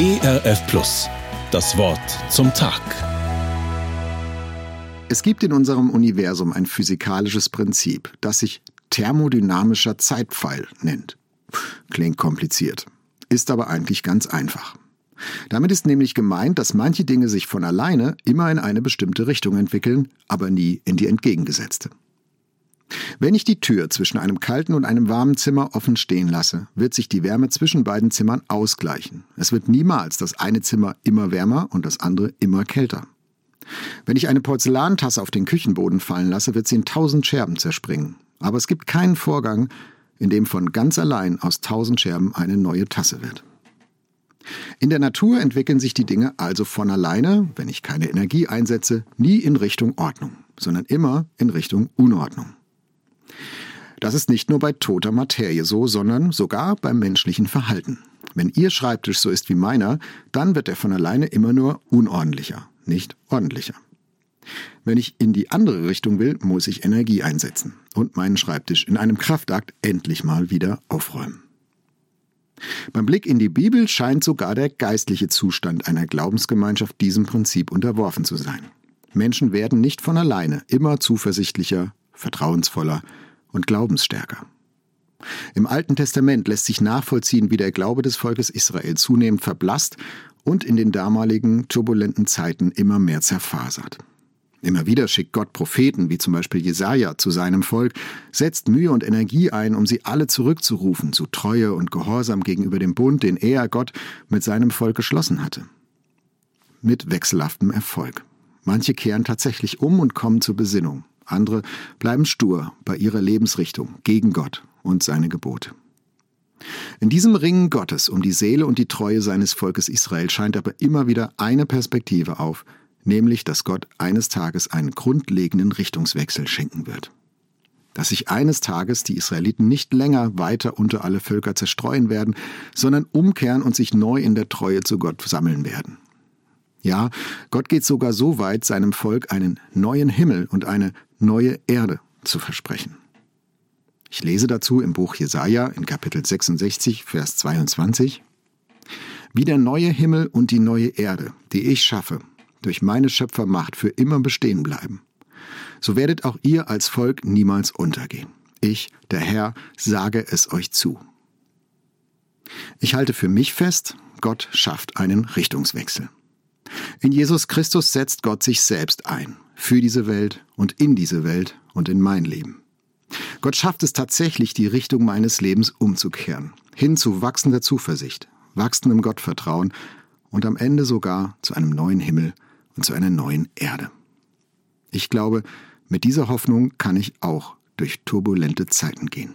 ERF Plus. Das Wort zum Tag. Es gibt in unserem Universum ein physikalisches Prinzip, das sich thermodynamischer Zeitpfeil nennt. Klingt kompliziert, ist aber eigentlich ganz einfach. Damit ist nämlich gemeint, dass manche Dinge sich von alleine immer in eine bestimmte Richtung entwickeln, aber nie in die entgegengesetzte. Wenn ich die Tür zwischen einem kalten und einem warmen Zimmer offen stehen lasse, wird sich die Wärme zwischen beiden Zimmern ausgleichen. Es wird niemals das eine Zimmer immer wärmer und das andere immer kälter. Wenn ich eine Porzellantasse auf den Küchenboden fallen lasse, wird sie in tausend Scherben zerspringen. Aber es gibt keinen Vorgang, in dem von ganz allein aus tausend Scherben eine neue Tasse wird. In der Natur entwickeln sich die Dinge also von alleine, wenn ich keine Energie einsetze, nie in Richtung Ordnung, sondern immer in Richtung Unordnung. Das ist nicht nur bei toter Materie so, sondern sogar beim menschlichen Verhalten. Wenn Ihr Schreibtisch so ist wie meiner, dann wird er von alleine immer nur unordentlicher, nicht ordentlicher. Wenn ich in die andere Richtung will, muss ich Energie einsetzen und meinen Schreibtisch in einem Kraftakt endlich mal wieder aufräumen. Beim Blick in die Bibel scheint sogar der geistliche Zustand einer Glaubensgemeinschaft diesem Prinzip unterworfen zu sein. Menschen werden nicht von alleine immer zuversichtlicher, vertrauensvoller und glaubensstärker. Im Alten Testament lässt sich nachvollziehen, wie der Glaube des Volkes Israel zunehmend verblasst und in den damaligen turbulenten Zeiten immer mehr zerfasert. Immer wieder schickt Gott Propheten, wie zum Beispiel Jesaja, zu seinem Volk, setzt Mühe und Energie ein, um sie alle zurückzurufen zu Treue und Gehorsam gegenüber dem Bund, den er, Gott, mit seinem Volk geschlossen hatte. Mit wechselhaftem Erfolg. Manche kehren tatsächlich um und kommen zur Besinnung. Andere bleiben stur bei ihrer Lebensrichtung gegen Gott und seine Gebote. In diesem Ringen Gottes um die Seele und die Treue seines Volkes Israel scheint aber immer wieder eine Perspektive auf, nämlich dass Gott eines Tages einen grundlegenden Richtungswechsel schenken wird. Dass sich eines Tages die Israeliten nicht länger weiter unter alle Völker zerstreuen werden, sondern umkehren und sich neu in der Treue zu Gott sammeln werden. Ja, Gott geht sogar so weit, seinem Volk einen neuen Himmel und eine neue Erde zu versprechen. Ich lese dazu im Buch Jesaja in Kapitel 66, Vers 22. Wie der neue Himmel und die neue Erde, die ich schaffe, durch meine Schöpfermacht für immer bestehen bleiben, so werdet auch ihr als Volk niemals untergehen. Ich, der Herr, sage es euch zu. Ich halte für mich fest, Gott schafft einen Richtungswechsel. In Jesus Christus setzt Gott sich selbst ein, für diese Welt und in diese Welt und in mein Leben. Gott schafft es tatsächlich, die Richtung meines Lebens umzukehren, hin zu wachsender Zuversicht, wachsendem Gottvertrauen und am Ende sogar zu einem neuen Himmel und zu einer neuen Erde. Ich glaube, mit dieser Hoffnung kann ich auch durch turbulente Zeiten gehen.